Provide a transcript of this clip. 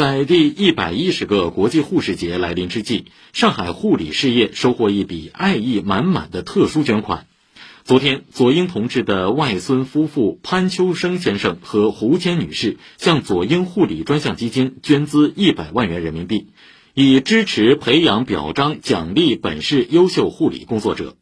在第一百一十个国际护士节来临之际，上海护理事业收获一笔爱意满满的特殊捐款。昨天，左英同志的外孙夫妇潘秋生先生和胡谦女士向左英护理专项基金捐资一百万元人民币，以支持培养、表彰、奖励本市优秀护理工作者。